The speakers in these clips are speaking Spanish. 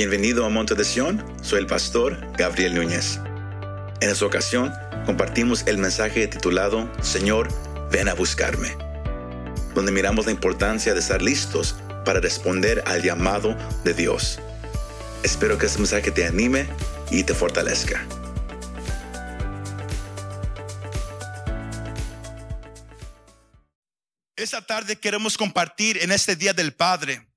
Bienvenido a Monte de Sion, soy el pastor Gabriel Núñez. En esta ocasión compartimos el mensaje titulado Señor, ven a buscarme, donde miramos la importancia de estar listos para responder al llamado de Dios. Espero que este mensaje te anime y te fortalezca. Esta tarde queremos compartir en este Día del Padre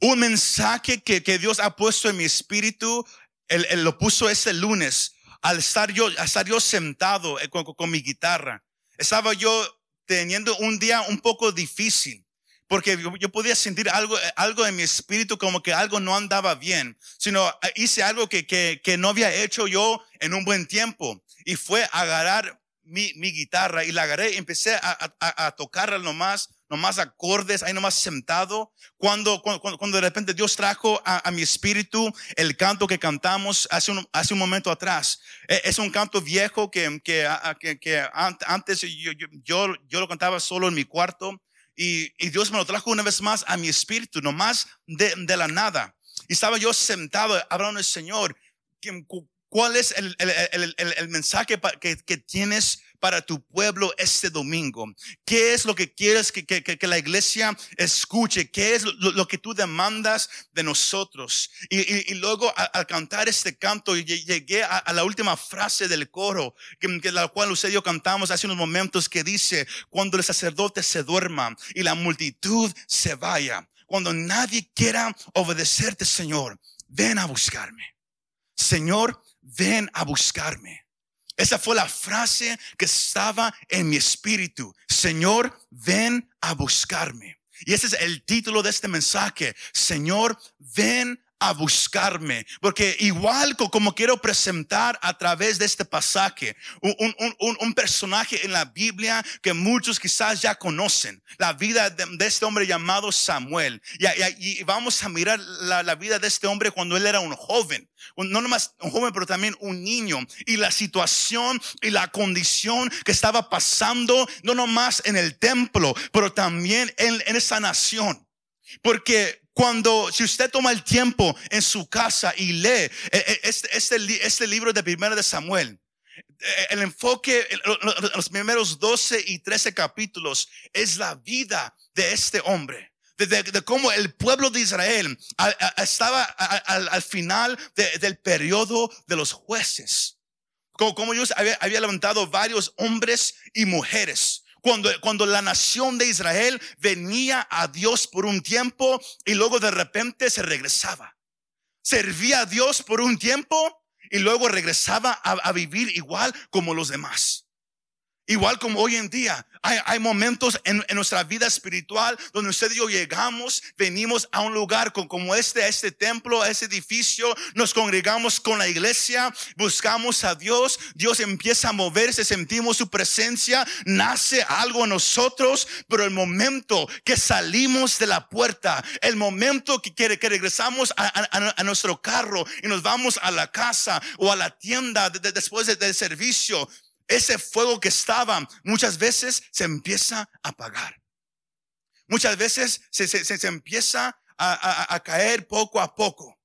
un mensaje que, Dios ha puesto en mi espíritu. Él, lo puso ese lunes al estar yo, estar yo sentado eh, con, mi guitarra. Estaba yo teniendo un día un poco difícil porque yo, podía sentir algo, algo en mi espíritu como que algo no andaba bien, sino eh, hice algo que, que, no había hecho yo en un buen tiempo y fue agarrar mi, mi guitarra y la agarré y empecé a, a, a tocarla nomás nomás acordes, ahí nomás sentado. Cuando, cuando, cuando de repente Dios trajo a, mi espíritu el canto que cantamos hace un, hace un momento atrás. E, es un canto viejo que, que, que, antes yo, yo, yo, lo cantaba solo en mi cuarto y, y, Dios me lo trajo una vez más a mi espíritu, nomás de, de la nada. Y estaba yo sentado hablando al Señor. ¿Cuál es el, el, el, el mensaje que, que tienes para tu pueblo este domingo? ¿Qué es lo que quieres que, que, que la iglesia escuche? ¿Qué es lo, que tú demandas de nosotros? Y, luego al cantar este canto llegué a, la última frase del coro, que, la cual usted y yo cantamos hace unos momentos, que dice, cuando el sacerdote se duerma y la multitud se vaya, cuando nadie quiera obedecerte, Señor, ven a buscarme. Señor, ven a buscarme. Esa fue la frase que estaba en mi espíritu. Señor, ven a buscarme. Y ese es el título de este mensaje. Señor, ven a buscarme, porque igual como quiero presentar a través de este pasaje, un, un, un, personaje en la Biblia que muchos quizás ya conocen, la vida de, este hombre llamado Samuel. Y, y, vamos a mirar la, la, vida de este hombre cuando él era un joven, no nomás un joven, pero también un niño, y la situación y la condición que estaba pasando, no nomás en el templo, pero también en, en esa nación. Porque cuando, si usted toma el tiempo en su casa y lee eh, eh, este, este, este libro de Primera de Samuel, eh, el enfoque, los primeros 12 y 13 capítulos es la vida de este hombre. De, cómo el pueblo de Israel estaba al, final del periodo de los jueces. Como, como Dios había, había levantado varios hombres y mujeres cuando, cuando la nación de Israel venía a Dios por un tiempo y luego de repente se regresaba. Servía a Dios por un tiempo y luego regresaba a, a vivir igual como los demás. Igual como hoy en día, hay, momentos en, nuestra vida espiritual donde usted y yo llegamos, venimos a un lugar como este, a este templo, a este edificio, nos congregamos con la iglesia, buscamos a Dios, Dios empieza a moverse, sentimos su presencia, nace algo en nosotros, pero el momento que salimos de la puerta, el momento que, que, regresamos a, nuestro carro y nos vamos a la casa o a la tienda después del servicio, ese fuego que estaba muchas veces se empieza a apagar. Muchas veces se, se, se empieza a, a, caer poco a poco.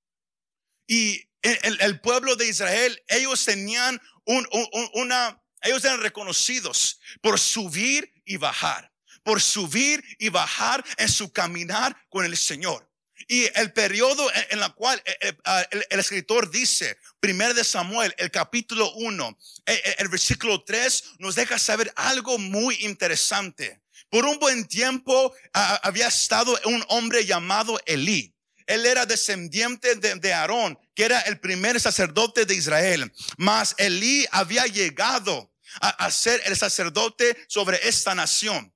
Y el, el, pueblo de Israel, ellos tenían un, un, una, ellos eran reconocidos por subir y bajar, por subir y bajar en su caminar con el Señor. Y el periodo en el cual eh, eh, ah, el, escritor dice, primer de Samuel, el capítulo 1, eh, el versículo 3, nos deja saber algo muy interesante. Por un buen tiempo ah, había estado un hombre llamado Elí. Él era descendiente de, Aarón, que era el primer sacerdote de Israel. Mas Elí había llegado a ser el sacerdote sobre esta nación.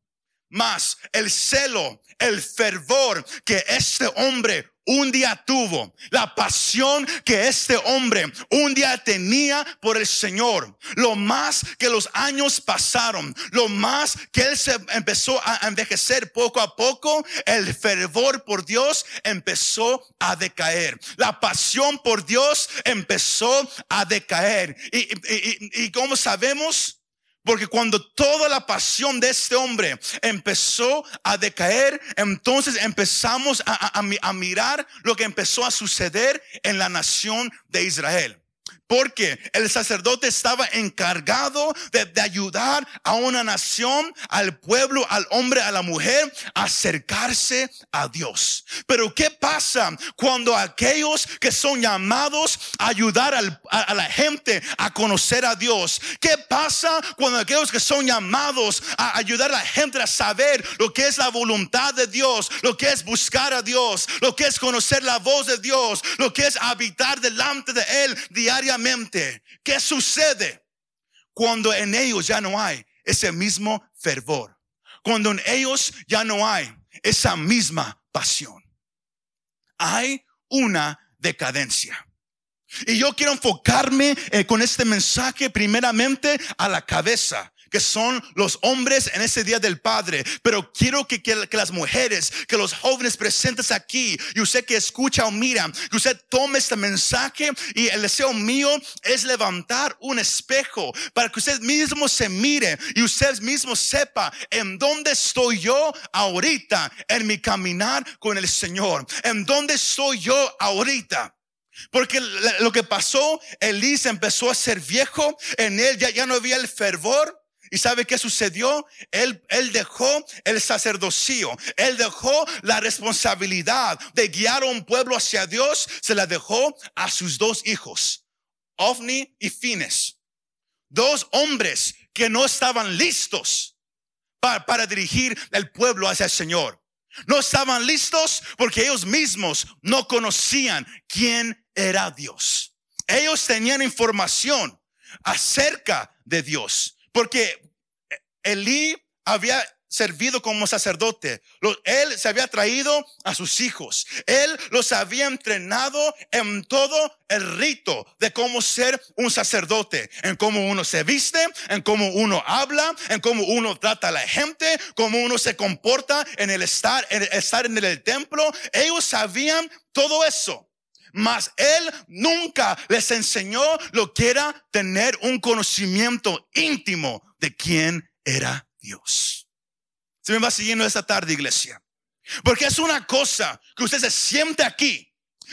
Mas el celo, el fervor que este hombre un día tuvo, la pasión que este hombre un día tenía por el Señor, lo más que los años pasaron, lo más que él se empezó a envejecer poco a poco, el fervor por Dios empezó a decaer, la pasión por Dios empezó a decaer. Y, y, y como sabemos, Porque cuando toda la pasión de este hombre empezó a decaer, entonces empezamos a, mirar lo que empezó a suceder en la nación de Israel. Porque el sacerdote estaba encargado de, ayudar a una nación, al pueblo, al hombre, a la mujer, a acercarse a Dios. Pero ¿qué pasa cuando aquellos que son llamados a ayudar a, la gente a conocer a Dios? ¿Qué pasa cuando aquellos que son llamados a ayudar a la gente a saber lo que es la voluntad de Dios, lo que es buscar a Dios, lo que es conocer la voz de Dios, lo que es habitar delante de Él diariamente? ¿Qué sucede cuando en ellos ya no hay ese mismo fervor? Cuando en ellos ya no hay esa misma pasión. Hay una decadencia. Y yo quiero enfocarme eh, con este mensaje primeramente a la cabeza, que son los hombres en ese día del Padre. Pero quiero que, que, las mujeres, que los jóvenes presentes aquí, y usted que escucha o mira, que usted tome este mensaje y el deseo mío es levantar un espejo para que usted mismo se mire y usted mismo sepa en dónde estoy yo ahorita en mi caminar con el Señor. En dónde estoy yo ahorita. Porque lo que pasó, Elisa empezó a ser viejo, en él ya, ya no había el fervor, ¿Y sabe qué sucedió? Él, él dejó el sacerdocio, él dejó la responsabilidad de guiar a un pueblo hacia Dios, se la dejó a sus dos hijos, Ofni y Fines. Dos hombres que no estaban listos para, para dirigir el pueblo hacia el Señor. No estaban listos porque ellos mismos no conocían quién era Dios. Ellos tenían información acerca de Dios porque Elí había servido como sacerdote. Él se había traído a sus hijos. Él los había entrenado en todo el rito de cómo ser un sacerdote, en cómo uno se viste, en cómo uno habla, en cómo uno trata a la gente, cómo uno se comporta en el estar, en el estar en el templo. Ellos sabían todo eso. Mas él nunca les enseñó lo que era tener un conocimiento íntimo de quién era Dios. Se me va siguiendo esta tarde, iglesia. Porque es una cosa que usted se siente aquí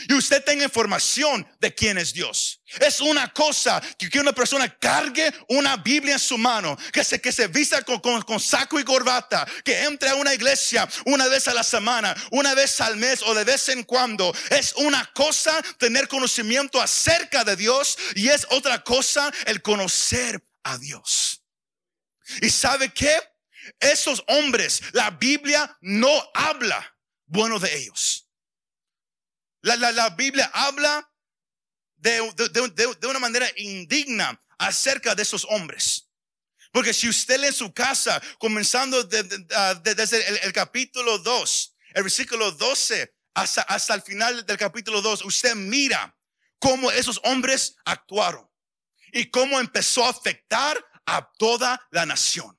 y usted tenga información de quién es Dios. Es una cosa que, una persona cargue una Biblia en su mano, que se, que se vista con, con, saco y corbata, que entre a una iglesia una vez a la semana, una vez al mes o de vez en cuando. Es una cosa tener conocimiento acerca de Dios y es otra cosa el conocer a Dios. ¿Y sabe qué? Esos hombres, la Biblia no habla bueno de ellos. La, Biblia habla de, una manera indigna acerca de esos hombres. Porque si usted lee su casa, comenzando desde el, capítulo 2, el versículo 12 hasta, hasta el final del capítulo 2, usted mira cómo esos hombres actuaron y cómo empezó a afectar a toda la nación.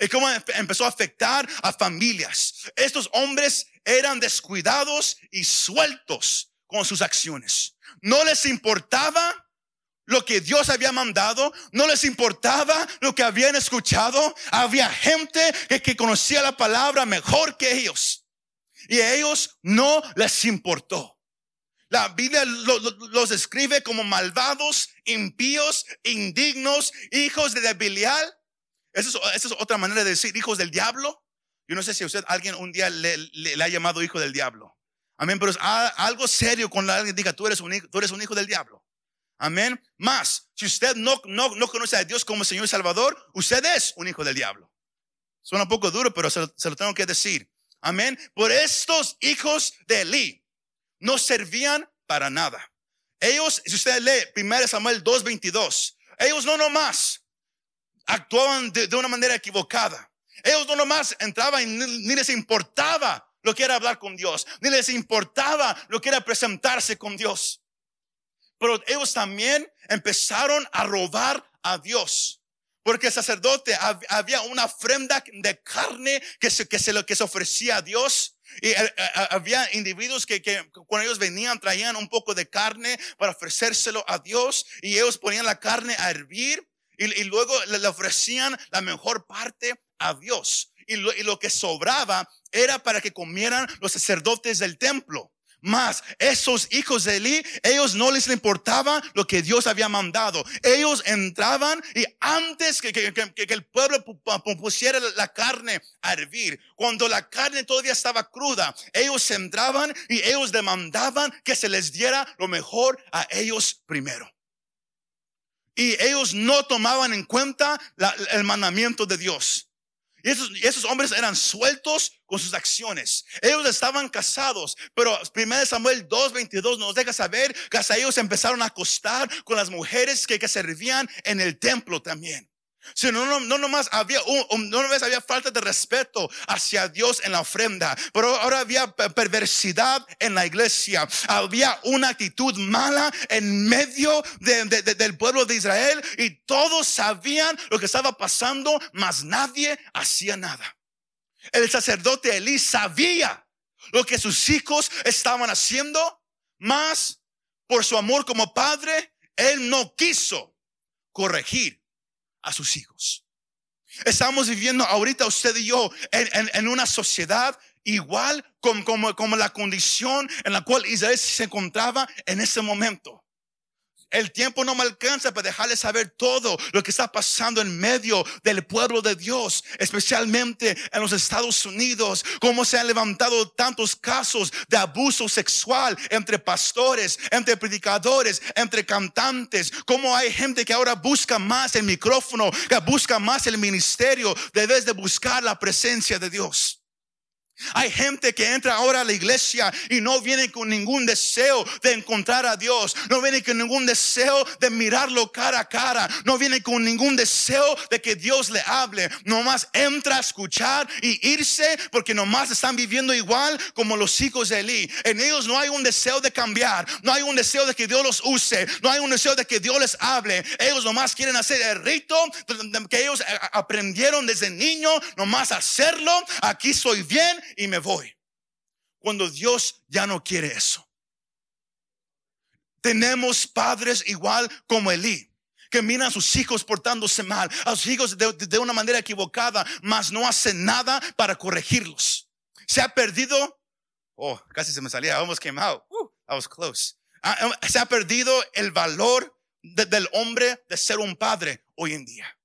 Y cómo empezó a afectar a familias. Estos hombres eran descuidados y sueltos con sus acciones. No les importaba lo que Dios había mandado, no les importaba lo que habían escuchado. Había gente que, conocía la palabra mejor que ellos. Y a ellos no les importó. La Biblia los describe como malvados, impíos, indignos, hijos de debilidad. Esa es, otra manera de decir hijos del diablo. Yo no sé si usted, alguien un día le, ha llamado hijo del diablo. Amén, pero es algo serio cuando alguien diga, tú eres un hijo, tú eres un hijo del diablo. Amén. Más, si usted no, no, no conoce a Dios como Señor y Salvador, usted es un hijo del diablo. Suena un poco duro, pero se lo, tengo que decir. Amén. Por estos hijos de Eli no servían para nada. Ellos, si usted lee 1 Samuel 2.22, ellos no nomás actuaban de, una manera equivocada. Ellos no nomás entraban y ni, les importaba lo que era hablar con Dios, ni les importaba lo que era presentarse con Dios. Pero ellos también empezaron a robar a Dios. Porque el sacerdote había una ofrenda de carne que se, que se, que se ofrecía a Dios. Y eh, eh, había individuos que, que, cuando ellos venían traían un poco de carne para ofrecérselo a Dios y ellos ponían la carne a hervir y, luego le, ofrecían la mejor parte a Dios. Y lo, y lo que sobraba era para que comieran los sacerdotes del templo. Más, esos hijos de Eli, ellos no les importaba lo que Dios había mandado. Ellos entraban y antes que, que, que, el pueblo pusiera la carne a hervir, cuando la carne todavía estaba cruda, ellos entraban y ellos demandaban que se les diera lo mejor a ellos primero. Y ellos no tomaban en cuenta el mandamiento de Dios. Y esos, hombres eran sueltos con sus acciones. Ellos estaban casados, pero 1 Samuel 2.22 nos deja saber que ellos empezaron a acostar con las mujeres que servían en el templo también. Si no, no, no nomás había, un, no nomás había falta de respeto hacia Dios en la ofrenda, pero ahora había perversidad en la iglesia. Había una actitud mala en medio del pueblo de Israel y todos sabían lo que estaba pasando, mas nadie hacía nada. El sacerdote Elí sabía lo que sus hijos estaban haciendo, mas por su amor como padre, él no quiso corregir a sus hijos. Estamos viviendo ahorita usted y yo en, una sociedad igual como, como, como la condición en la cual Israel se encontraba en ese momento. El tiempo no me alcanza para dejarles saber todo lo que está pasando en medio del pueblo de Dios, especialmente en los Estados Unidos, cómo se han levantado tantos casos de abuso sexual entre pastores, entre predicadores, entre cantantes, cómo hay gente que ahora busca más el micrófono, que busca más el ministerio, debes de buscar la presencia de Dios. Hay gente que entra ahora a la iglesia y no viene con ningún deseo de encontrar a Dios. No viene con ningún deseo de mirarlo cara a cara. No viene con ningún deseo de que Dios le hable. Nomás entra a escuchar y irse porque nomás están viviendo igual como los hijos de Eli. En ellos no hay un deseo de cambiar. No hay un deseo de que Dios los use. No hay un deseo de que Dios les hable. Ellos nomás quieren hacer el rito que ellos aprendieron desde niño. Nomás hacerlo. Aquí soy bien y me voy. Cuando Dios ya no quiere eso. Tenemos padres igual como Elí que miran a sus hijos portándose mal, a sus hijos de, una manera equivocada, mas no hacen nada para corregirlos. Se ha perdido, oh, casi se me salía, almost came out, I was close. Ah, eh, se ha perdido el valor del hombre de ser un padre hoy en día.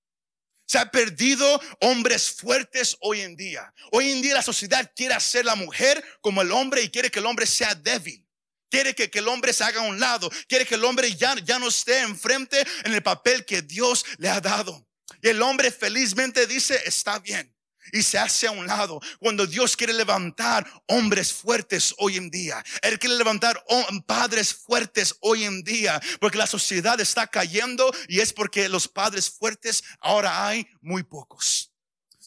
Se ha perdido hombres fuertes hoy en día. Hoy en día la sociedad quiere hacer la mujer como el hombre y quiere que el hombre sea débil. Quiere que, el hombre se haga a un lado. Quiere que el hombre ya, ya no esté enfrente en el papel que Dios le ha dado. Y el hombre felizmente dice, está bien y se hace a un lado. Cuando Dios quiere levantar hombres fuertes hoy en día, Él quiere levantar padres fuertes hoy en día, porque la sociedad está cayendo y es porque los padres fuertes ahora hay muy pocos.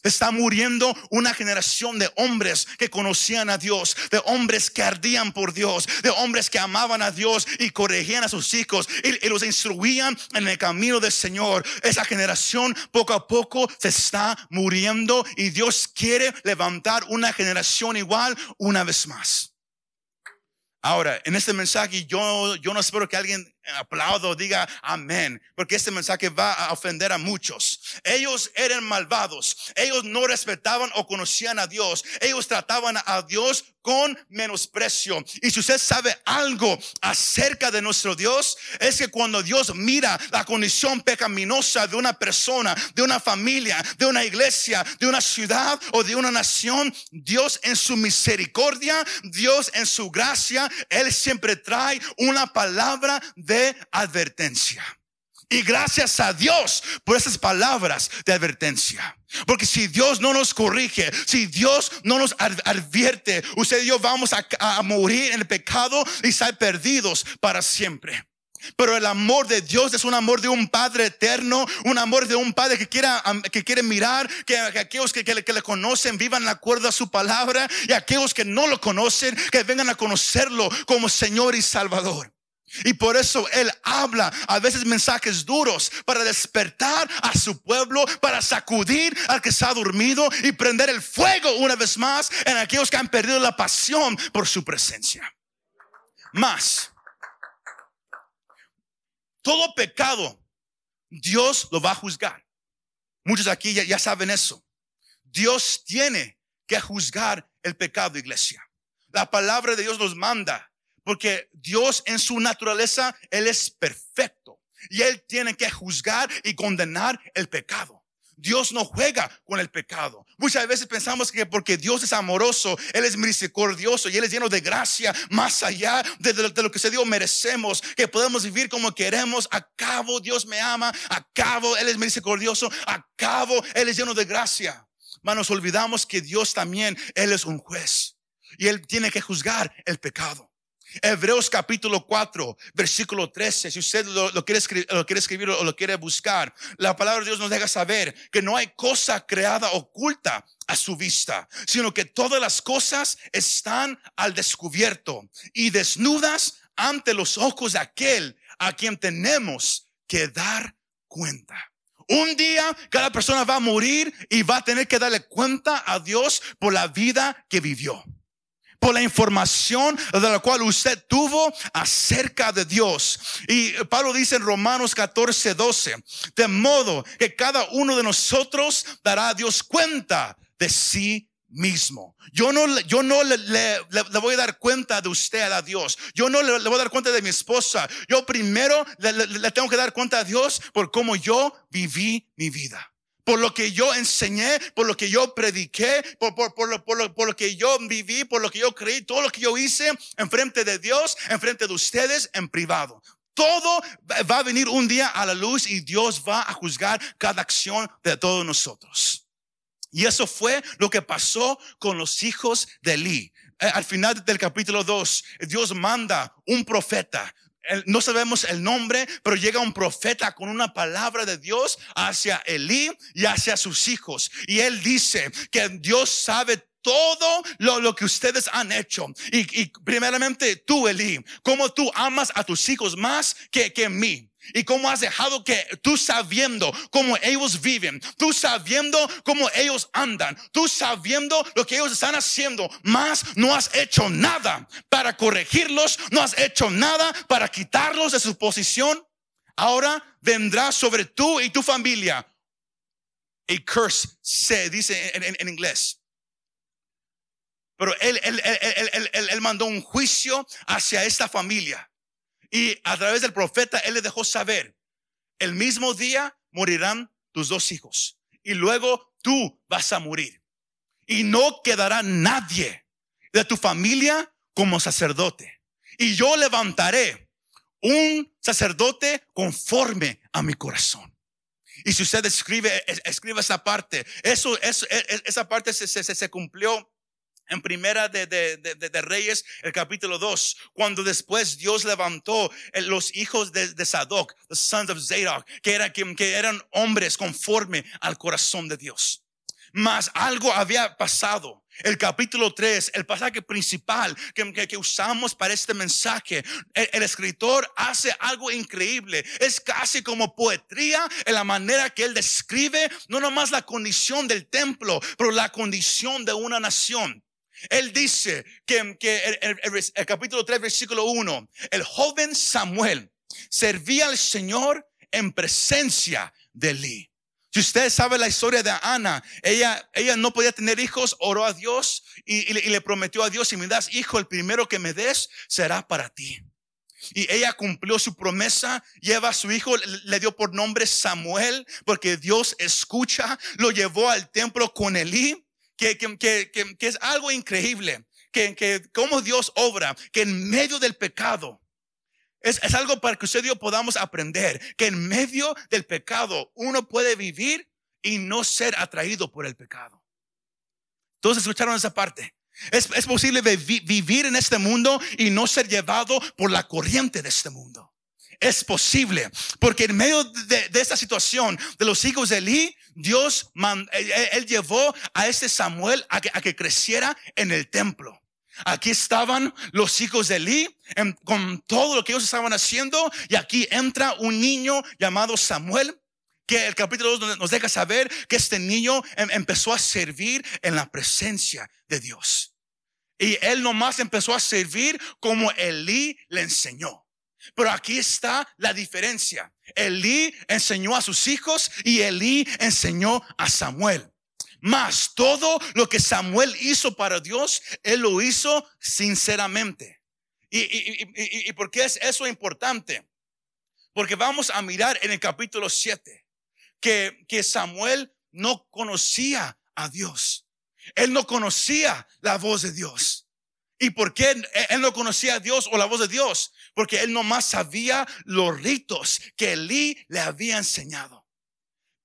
Está muriendo una generación de hombres que conocían a Dios, de hombres que ardían por Dios, de hombres que amaban a Dios y corregían a sus hijos y, los instruían en el camino del Señor. Esa generación poco a poco se está muriendo y Dios quiere levantar una generación igual una vez más. Ahora, en este mensaje yo, yo no espero que alguien aplaudo, diga amén, porque este mensaje va a ofender a muchos. Ellos eran malvados, ellos no respetaban o conocían a Dios, ellos trataban a Dios con menosprecio. Y si usted sabe algo acerca de nuestro Dios, es que cuando Dios mira la condición pecaminosa de una persona, de una familia, de una iglesia, de una ciudad o de una nación, Dios en su misericordia, Dios en su gracia, Él siempre trae una palabra de advertencia. Y gracias a Dios por esas palabras de advertencia. Porque si Dios no nos corrige, si Dios no nos advierte, usted y yo vamos a, morir en el pecado y ser perdidos para siempre. Pero el amor de Dios es un amor de un Padre eterno, un amor de un Padre que que quiere mirar, que, aquellos que, que, le conocen vivan de acuerdo a su palabra y aquellos que no lo conocen, que vengan a conocerlo como Señor y Salvador. Y por eso Él habla a veces mensajes duros para despertar a su pueblo, para sacudir al que ha dormido y prender el fuego una vez más en aquellos que han perdido la pasión por su presencia. Más, todo pecado Dios lo va a juzgar. Muchos aquí ya, ya saben eso. Dios tiene que juzgar el pecado, iglesia. La palabra de Dios nos manda, porque Dios en su naturaleza, Él es perfecto. Y Él tiene que juzgar y condenar el pecado. Dios no juega con el pecado. Muchas veces pensamos que porque Dios es amoroso, Él es misericordioso y Él es lleno de gracia, más allá de, lo que se Dios merecemos, que podemos vivir como queremos. A cabo Dios me ama, a cabo Él es misericordioso, a cabo Él es lleno de gracia. Mas nos olvidamos que Dios también, Él es un juez y Él tiene que juzgar el pecado. Hebreos capítulo 4, versículo 13. Si usted lo, quiere escribir, lo quiere escribir o lo quiere buscar, la palabra de Dios nos deja saber que no hay cosa creada oculta a su vista, sino que todas las cosas están al descubierto y desnudas ante los ojos de aquel a quien tenemos que dar cuenta. Un día cada persona va a morir y va a tener que darle cuenta a Dios por la vida que vivió por la información de la cual usted tuvo acerca de Dios. Y Pablo dice en Romanos 14, 12, de modo que cada uno de nosotros dará a Dios cuenta de sí mismo. Yo no, yo no le, voy a dar cuenta de usted a Dios. Yo no le, le voy a dar cuenta de mi esposa. Yo primero le tengo que dar cuenta a Dios por cómo yo viví mi vida por lo que yo enseñé, por lo que yo prediqué, por, por, por, lo, por, lo, por lo que yo viví, por lo que yo creí, todo lo que yo hice en frente de Dios, en frente de ustedes, en privado. Todo va a venir un día a la luz y Dios va a juzgar cada acción de todos nosotros. Y eso fue lo que pasó con los hijos de Eli. Eh, al final del capítulo 2, Dios manda un profeta, no sabemos el nombre, pero llega un profeta con una palabra de Dios hacia Elí y hacia sus hijos. Y él dice que Dios sabe todo lo, que ustedes han hecho. Y, primeramente tú, Elí, como tú amas a tus hijos más que, que mí. Y cómo has dejado que tú sabiendo cómo ellos viven, tú sabiendo cómo ellos andan, tú sabiendo lo que ellos están haciendo, más no has hecho nada para corregirlos, no has hecho nada para quitarlos de su posición. Ahora vendrá sobre tú y tu familia a curse, se dice en, inglés. Pero él, él, él, él mandó un juicio hacia esta familia. Y a través del profeta, él le dejó saber, el mismo día morirán tus dos hijos. Y luego tú vas a morir. Y no quedará nadie de tu familia como sacerdote. Y yo levantaré un sacerdote conforme a mi corazón. Y si usted escribe, escribe esa parte, eso, eso e, e, esa parte se, se, se cumplió en primera de, de, de, Reyes, el capítulo 2, cuando después Dios levantó los hijos de, de Sadoc, the sons of Zadok, que, era, que, que eran hombres conforme al corazón de Dios. Mas algo había pasado. El capítulo 3, el pasaje principal que, que, usamos para este mensaje, el, el, escritor hace algo increíble. Es casi como poetría en la manera que él describe no nomás la condición del templo, pero la condición de una nación. Él dice que, que el, el, capítulo 3, versículo 1, el joven Samuel servía al Señor en presencia de Eli. Si usted sabe la historia de Ana, ella, ella no podía tener hijos, oró a Dios y, y, le prometió a Dios, si me das hijo, el primero que me des será para ti. Y ella cumplió su promesa, lleva a su hijo, le dio por nombre Samuel, porque Dios escucha, lo llevó al templo con Elí que, que, que, que es algo increíble, que, que cómo Dios obra, que en medio del pecado, es, es, algo para que usted y yo podamos aprender que en medio del pecado uno puede vivir y no ser atraído por el pecado. Todos escucharon esa parte. Es, es posible vivir en este mundo y no ser llevado por la corriente de este mundo es posible. Porque en medio de, esta situación de los hijos de Eli, Dios, él, llevó a este Samuel a que, creciera en el templo. Aquí estaban los hijos de Eli con todo lo que ellos estaban haciendo y aquí entra un niño llamado Samuel que el capítulo 2 nos deja saber que este niño em, empezó a servir en la presencia de Dios. Y él nomás empezó a servir como Elí le enseñó. Pero aquí está la diferencia. Elí enseñó a sus hijos y Elí enseñó a Samuel. Más todo lo que Samuel hizo para Dios, él lo hizo sinceramente. ¿Y, y, y, por qué es eso importante? Porque vamos a mirar en el capítulo 7 que, que Samuel no conocía a Dios. Él no conocía la voz de Dios. ¿Y por qué él no conocía a Dios o la voz de Dios? Porque él nomás sabía los ritos que Elí le había enseñado.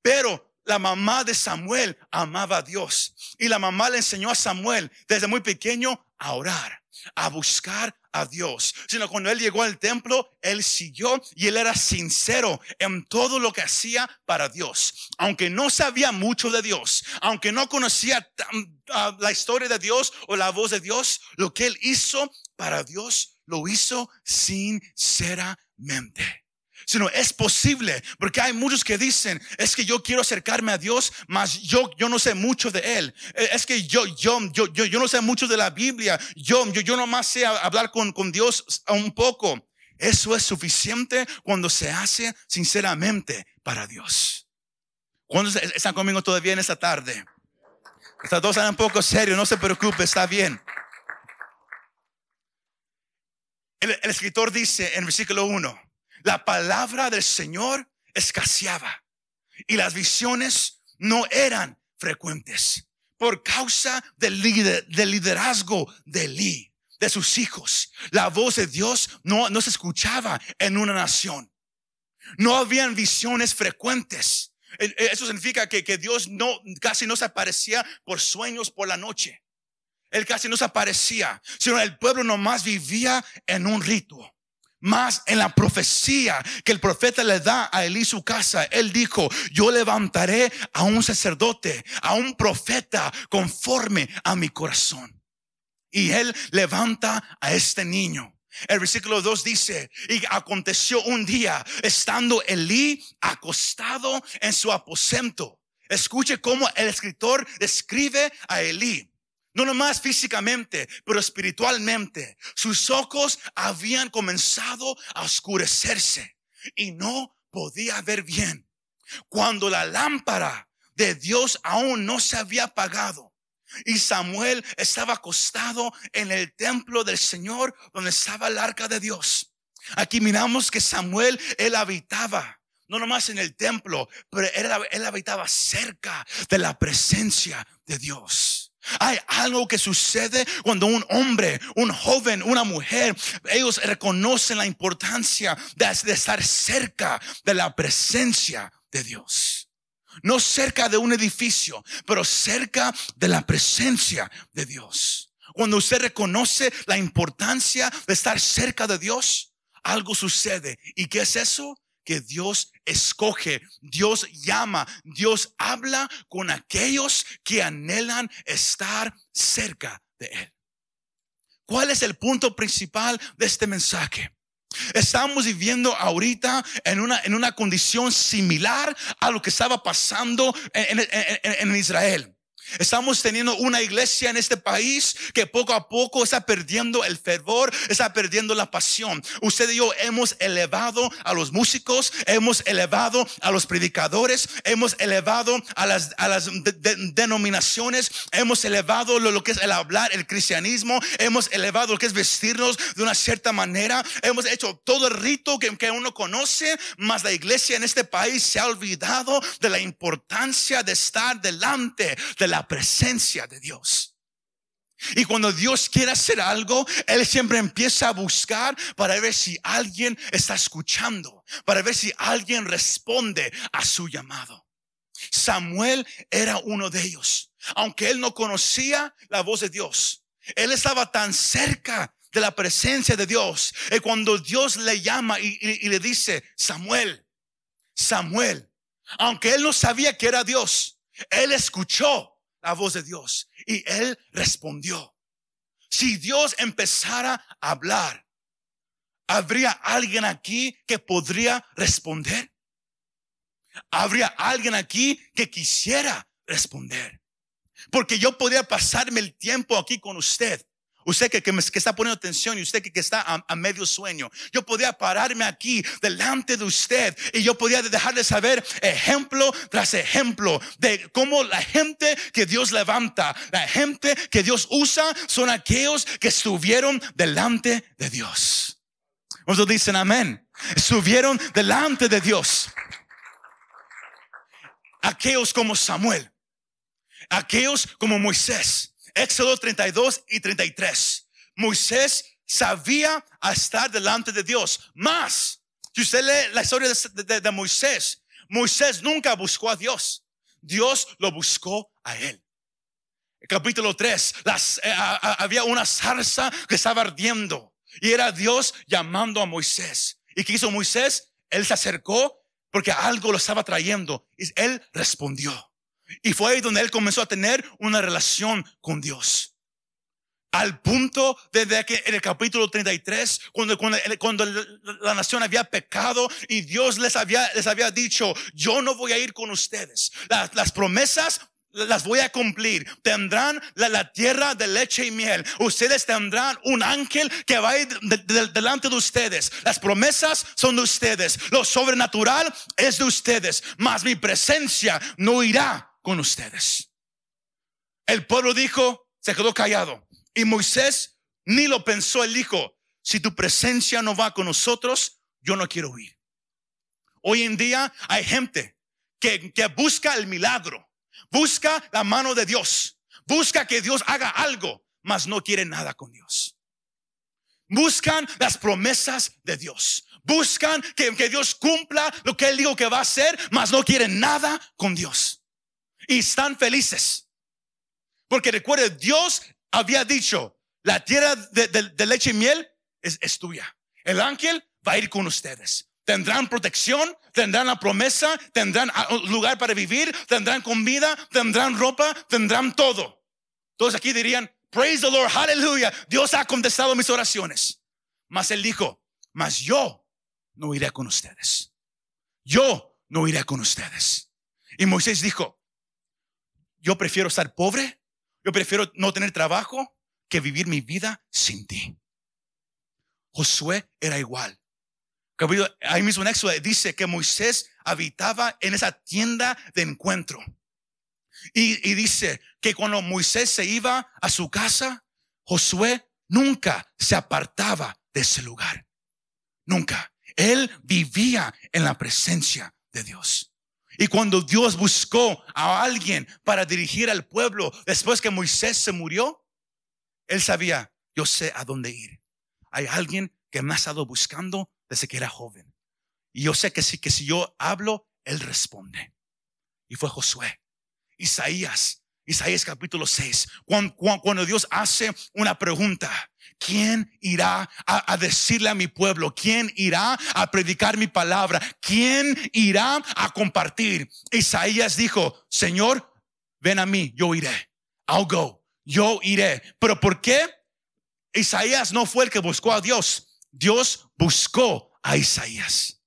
Pero la mamá de Samuel amaba a Dios y la mamá le enseñó a Samuel desde muy pequeño a orar, a buscar a Dios, sino cuando él llegó al templo, él siguió y él era sincero en todo lo que hacía para Dios. Aunque no sabía mucho de Dios, aunque no conocía ah, la historia de Dios o la voz de Dios, lo que él hizo para Dios lo hizo sinceramente sino es posible, porque hay muchos que dicen, es que yo quiero acercarme a Dios, mas yo, yo no sé mucho de Él. Eh, es que yo, yo, yo, yo, yo no sé mucho de la Biblia. Yo, yo, yo nomás sé hablar con, con Dios un poco. Eso es suficiente cuando se hace sinceramente para Dios. ¿Cuántos están conmigo todavía en esta tarde? Estas dos están un poco serios, no se preocupe, está bien. El, escritor dice en versículo 1, la palabra del Señor escaseaba y las visiones no eran frecuentes por causa del, liderazgo de Eli, de sus hijos. La voz de Dios no, se escuchaba en una nación. No habían visiones frecuentes. E, e, eso significa que, que Dios no, casi no se aparecía por sueños por la noche. Él casi no se aparecía, sino el pueblo nomás vivía en un rito. Más en la profecía que el profeta le da a Elí su casa, él dijo, yo levantaré a un sacerdote, a un profeta conforme a mi corazón. Y él levanta a este niño. El versículo 2 dice, y aconteció un día, estando Elí acostado en su aposento. Escuche cómo el escritor describe a Elí. No nomás físicamente, pero espiritualmente. Sus ojos habían comenzado a oscurecerse y no podía ver bien. Cuando la lámpara de Dios aún no se había apagado y Samuel estaba acostado en el templo del Señor donde estaba el arca de Dios. Aquí miramos que Samuel, él habitaba no nomás en el templo, pero él, él habitaba cerca de la presencia de Dios. Hay algo que sucede cuando un hombre, un joven, una mujer, ellos reconocen la importancia de, estar cerca de la presencia de Dios. No cerca de un edificio, pero cerca de la presencia de Dios. Cuando usted reconoce la importancia de estar cerca de Dios, algo sucede. ¿Y qué es eso? Que Dios escoge, Dios llama, Dios habla con aquellos que anhelan estar cerca de Él. ¿Cuál es el punto principal de este mensaje? Estamos viviendo ahorita en una, en una condición similar a lo que estaba pasando en, en Israel. Estamos teniendo una iglesia en este país que poco a poco está perdiendo el fervor, está perdiendo la pasión. Usted y yo hemos elevado a los músicos, hemos elevado a los predicadores, hemos elevado a las, a las denominaciones, hemos elevado lo, que es el hablar, el cristianismo, hemos elevado lo que es vestirnos de una cierta manera, hemos hecho todo el rito que, que uno conoce, mas la iglesia en este país se ha olvidado de la importancia de estar delante de la presencia de Dios. Y cuando Dios quiere hacer algo, Él siempre empieza a buscar para ver si alguien está escuchando, para ver si alguien responde a su llamado. Samuel era uno de ellos, aunque él no conocía la voz de Dios. Él estaba tan cerca de la presencia de Dios. Y cuando Dios le llama y le dice, Samuel, Samuel, aunque él no sabía que era Dios, él escuchó la voz de Dios. Y él respondió. Si Dios empezara a hablar, ¿habría alguien aquí que podría responder? ¿Habría alguien aquí que quisiera responder? Porque yo podría pasarme el tiempo aquí con usted usted que, que, me, está poniendo atención y usted que, que está a, medio sueño, yo podía pararme aquí delante de usted y yo podía dejarle saber ejemplo tras ejemplo de cómo la gente que Dios levanta, la gente que Dios usa, son aquellos que estuvieron delante de Dios. Muchos dicen amén. Estuvieron delante de Dios. Aquellos como Samuel, aquellos como Moisés Éxodo 32 y 33. Moisés sabía estar delante de Dios. Más, si usted lee la historia de, Moisés, Moisés nunca buscó a Dios. Dios lo buscó a él. capítulo 3, las, eh, había una zarza que estaba ardiendo y era Dios llamando a Moisés. ¿Y qué hizo Moisés? Él se acercó porque algo lo estaba trayendo y él respondió. Y fue ahí donde él comenzó a tener una relación con Dios. Al punto desde que en el capítulo 33, cuando, cuando, cuando, la nación había pecado y Dios les había, les había dicho, yo no voy a ir con ustedes. Las, las promesas las voy a cumplir. Tendrán la, la, tierra de leche y miel. Ustedes tendrán un ángel que va delante de ustedes. Las promesas son de ustedes. Lo sobrenatural es de ustedes. Mas mi presencia no irá con ustedes. El pueblo dijo, se quedó callado. Y Moisés ni lo pensó. Él dijo, si tu presencia no va con nosotros, yo no quiero ir. Hoy en día hay gente que, busca el milagro, busca la mano de Dios, busca que Dios haga algo, mas no quiere nada con Dios. Buscan las promesas de Dios. Buscan que, que Dios cumpla lo que Él dijo que va a hacer, mas no quieren nada con Dios y están felices. Porque recuerde, Dios había dicho, la tierra de, leche y miel es, tuya. El ángel va a ir con ustedes. Tendrán protección, tendrán la promesa, tendrán lugar para vivir, tendrán comida, tendrán ropa, tendrán todo. Todos aquí dirían, praise the Lord, hallelujah. Dios ha contestado mis oraciones. Mas él dijo, mas yo no iré con ustedes. Yo no iré con ustedes. Y Moisés dijo, yo prefiero estar pobre, yo prefiero no tener trabajo que vivir mi vida sin ti. Josué era igual. Ahí mismo en Éxodo dice que Moisés habitaba en esa tienda de encuentro. Y, y dice que cuando Moisés se iba a su casa, Josué nunca se apartaba de ese lugar. Nunca. Él vivía en la presencia de Dios. Y cuando Dios buscó a alguien para dirigir al pueblo después que Moisés se murió, él sabía, yo sé a dónde ir. Hay alguien que me ha estado buscando desde que era joven. Y yo sé que si, que si yo hablo, él responde. Y fue Josué. Isaías, Isaías capítulo 6, cuando, Dios hace una pregunta, ¿Quién irá a, decirle a mi pueblo? ¿Quién irá a predicar mi palabra? ¿Quién irá a compartir? Isaías dijo, Señor, ven a mí, yo iré. I'll go. Yo iré. Pero ¿por qué? Isaías no fue el que buscó a Dios. Dios buscó a Isaías.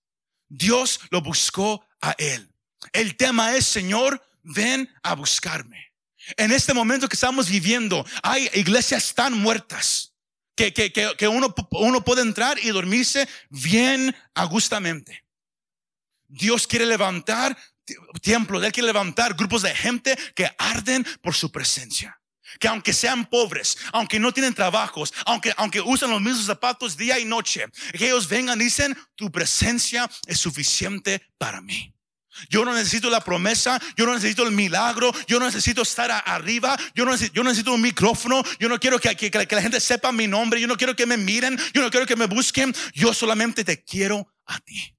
Dios lo buscó a él. El tema es, Señor, ven a buscarme. En este momento que estamos viviendo, hay iglesias tan muertas que, que, que, uno, uno puede entrar y dormirse bien agustamente. Dios quiere levantar templos, Él quiere levantar grupos de gente que arden por su presencia. Que aunque sean pobres, aunque no tienen trabajos, aunque, aunque usan los mismos zapatos día y noche, que ellos vengan y dicen, tu presencia es suficiente para mí. Yo no necesito la promesa, yo no necesito el milagro, yo no necesito estar arriba, yo no necesito, yo necesito un micrófono, yo no quiero que, que, la gente sepa mi nombre, yo no quiero que me miren, yo no quiero que me busquen, yo solamente te quiero a ti.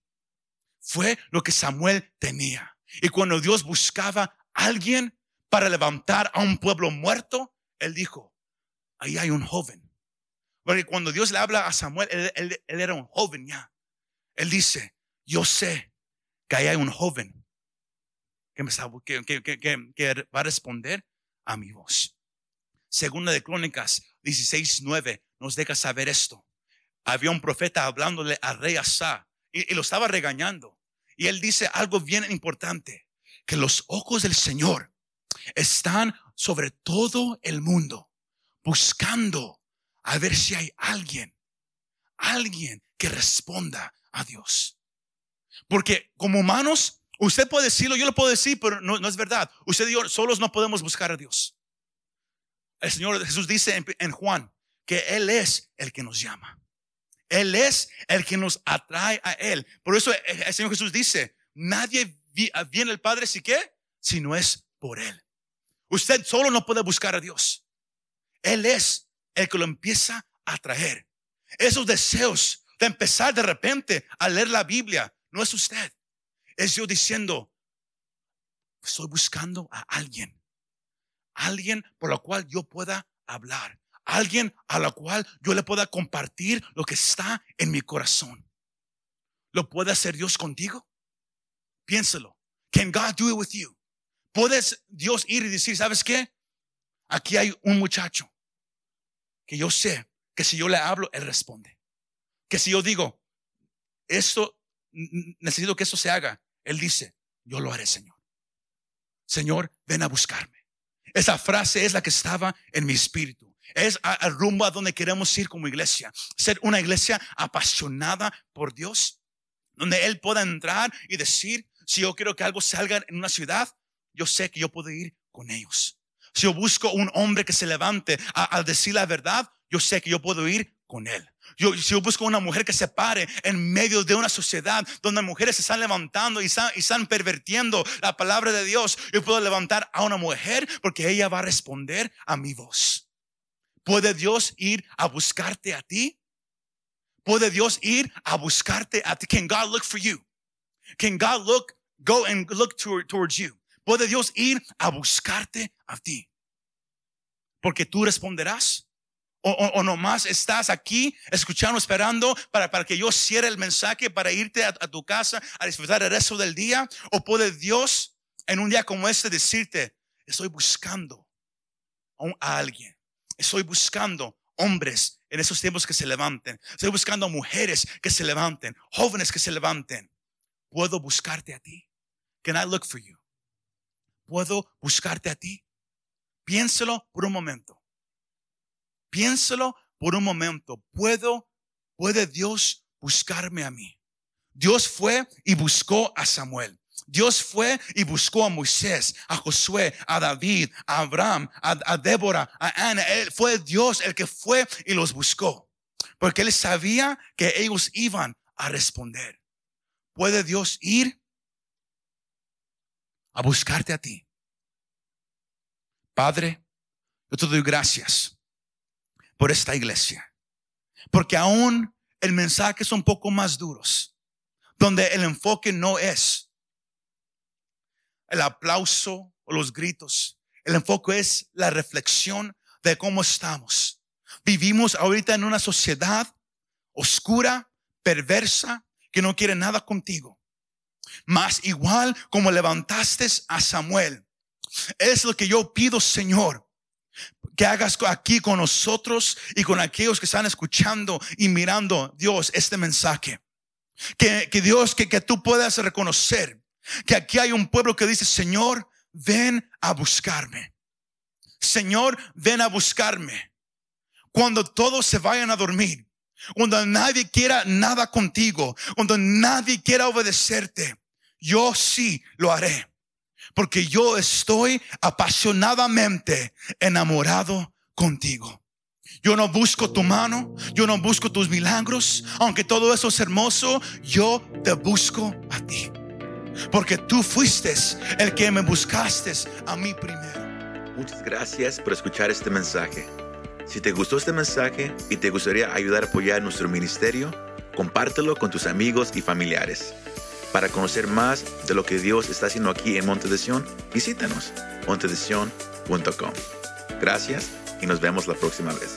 Fue lo que Samuel tenía. Y cuando Dios buscaba a alguien para levantar a un pueblo muerto, él dijo, ahí hay un joven. Porque cuando Dios le habla a Samuel, él, él era un joven ya. Él dice, yo sé que hay un joven que, me que, que, que, va a responder a mi voz. Segunda de Crónicas 16:9 nos deja saber esto. Había un profeta hablándole al rey Asa y, y lo estaba regañando. Y él dice algo bien importante, que los ojos del Señor están sobre todo el mundo, buscando a ver si hay alguien, alguien que responda a Dios. Porque como humanos, usted puede decirlo, yo lo puedo decir, pero no, es verdad. Usted y yo solos no podemos buscar a Dios. El Señor Jesús dice en, en Juan que Él es el que nos llama. Él es el que nos atrae a Él. Por eso el Señor Jesús dice, nadie viene al Padre si qué, si no es por Él. Usted solo no puede buscar a Dios. Él es el que lo empieza a atraer. Esos deseos de empezar de repente a leer la Biblia, no es usted. Es yo diciendo, estoy buscando a alguien. Alguien por lo cual yo pueda hablar. Alguien a la cual yo le pueda compartir lo que está en mi corazón. ¿Lo puede hacer Dios contigo? Piénselo. Can God do it with you? ¿Puedes Dios ir y decir, ¿sabes qué? Aquí hay un muchacho que yo sé que si yo le hablo, él responde. Que si yo digo, esto, necesito que esto se haga, él dice, yo lo haré, Señor. Señor, ven a buscarme. Esa frase es la que estaba en mi espíritu. Es al rumbo a donde queremos ir como iglesia. Ser una iglesia apasionada por Dios, donde Él pueda entrar y decir, si yo quiero que algo salga en una ciudad, yo sé que yo puedo ir con ellos. Si yo busco un hombre que se levante al decir la verdad, yo sé que yo puedo ir con él. Yo, si yo busco una mujer que se pare en medio de una sociedad donde mujeres se están levantando y están, y están pervertiendo la palabra de Dios, yo puedo levantar a una mujer porque ella va a responder a mi voz. ¿Puede Dios ir a buscarte a ti? ¿Puede Dios ir a buscarte a ti? Can God look for you? Can God look, go and look towards you? puede Dios ir a buscarte a ti. Porque tú responderás. O, o, nomás estás aquí escuchando, esperando para, para, que yo cierre el mensaje para irte a, tu casa a disfrutar el resto del día. O puede Dios en un día como este decirte, estoy buscando a alguien. Estoy buscando hombres en esos tiempos que se levanten. Estoy buscando mujeres que se levanten, jóvenes que se levanten. Puedo buscarte a ti. Can I look for you? puedo buscarte a ti? Piénselo por un momento. Piénselo por un momento. ¿Puedo, puede Dios buscarme a mí? Dios fue y buscó a Samuel. Dios fue y buscó a Moisés, a Josué, a David, a Abraham, a, Débora, a Ana. Él fue Dios el que fue y los buscó. Porque él sabía que ellos iban a responder. ¿Puede Dios ir a buscarte a ti. Padre, yo te doy gracias por esta iglesia, porque aún el mensaje es un poco más duros, donde el enfoque no es el aplauso o los gritos, el enfoque es la reflexión de cómo estamos. Vivimos ahorita en una sociedad oscura, perversa, que no quiere nada contigo. Mas igual como levantaste a Samuel, es lo que yo pido, Señor, que hagas aquí con nosotros y con aquellos que están escuchando y mirando, Dios, este mensaje. Que, que Dios, que, que tú puedas reconocer que aquí hay un pueblo que dice, Señor, ven a buscarme. Señor, ven a buscarme. Cuando todos se vayan a dormir, cuando nadie quiera nada contigo, cuando nadie quiera obedecerte, yo sí lo haré. Porque yo estoy apasionadamente enamorado contigo. Yo no busco tu mano, yo no busco tus milagros, aunque todo eso es hermoso, yo te busco a ti. Porque tú fuiste el que me buscaste a mí primero. Muchas gracias por escuchar este mensaje. Si te gustó este mensaje y te gustaría ayudar a apoyar nuestro ministerio, compártelo con tus amigos y familiares. Para conocer más de lo que Dios está haciendo aquí en Monte de visítanos montedesion.com. Gracias y nos vemos la próxima vez.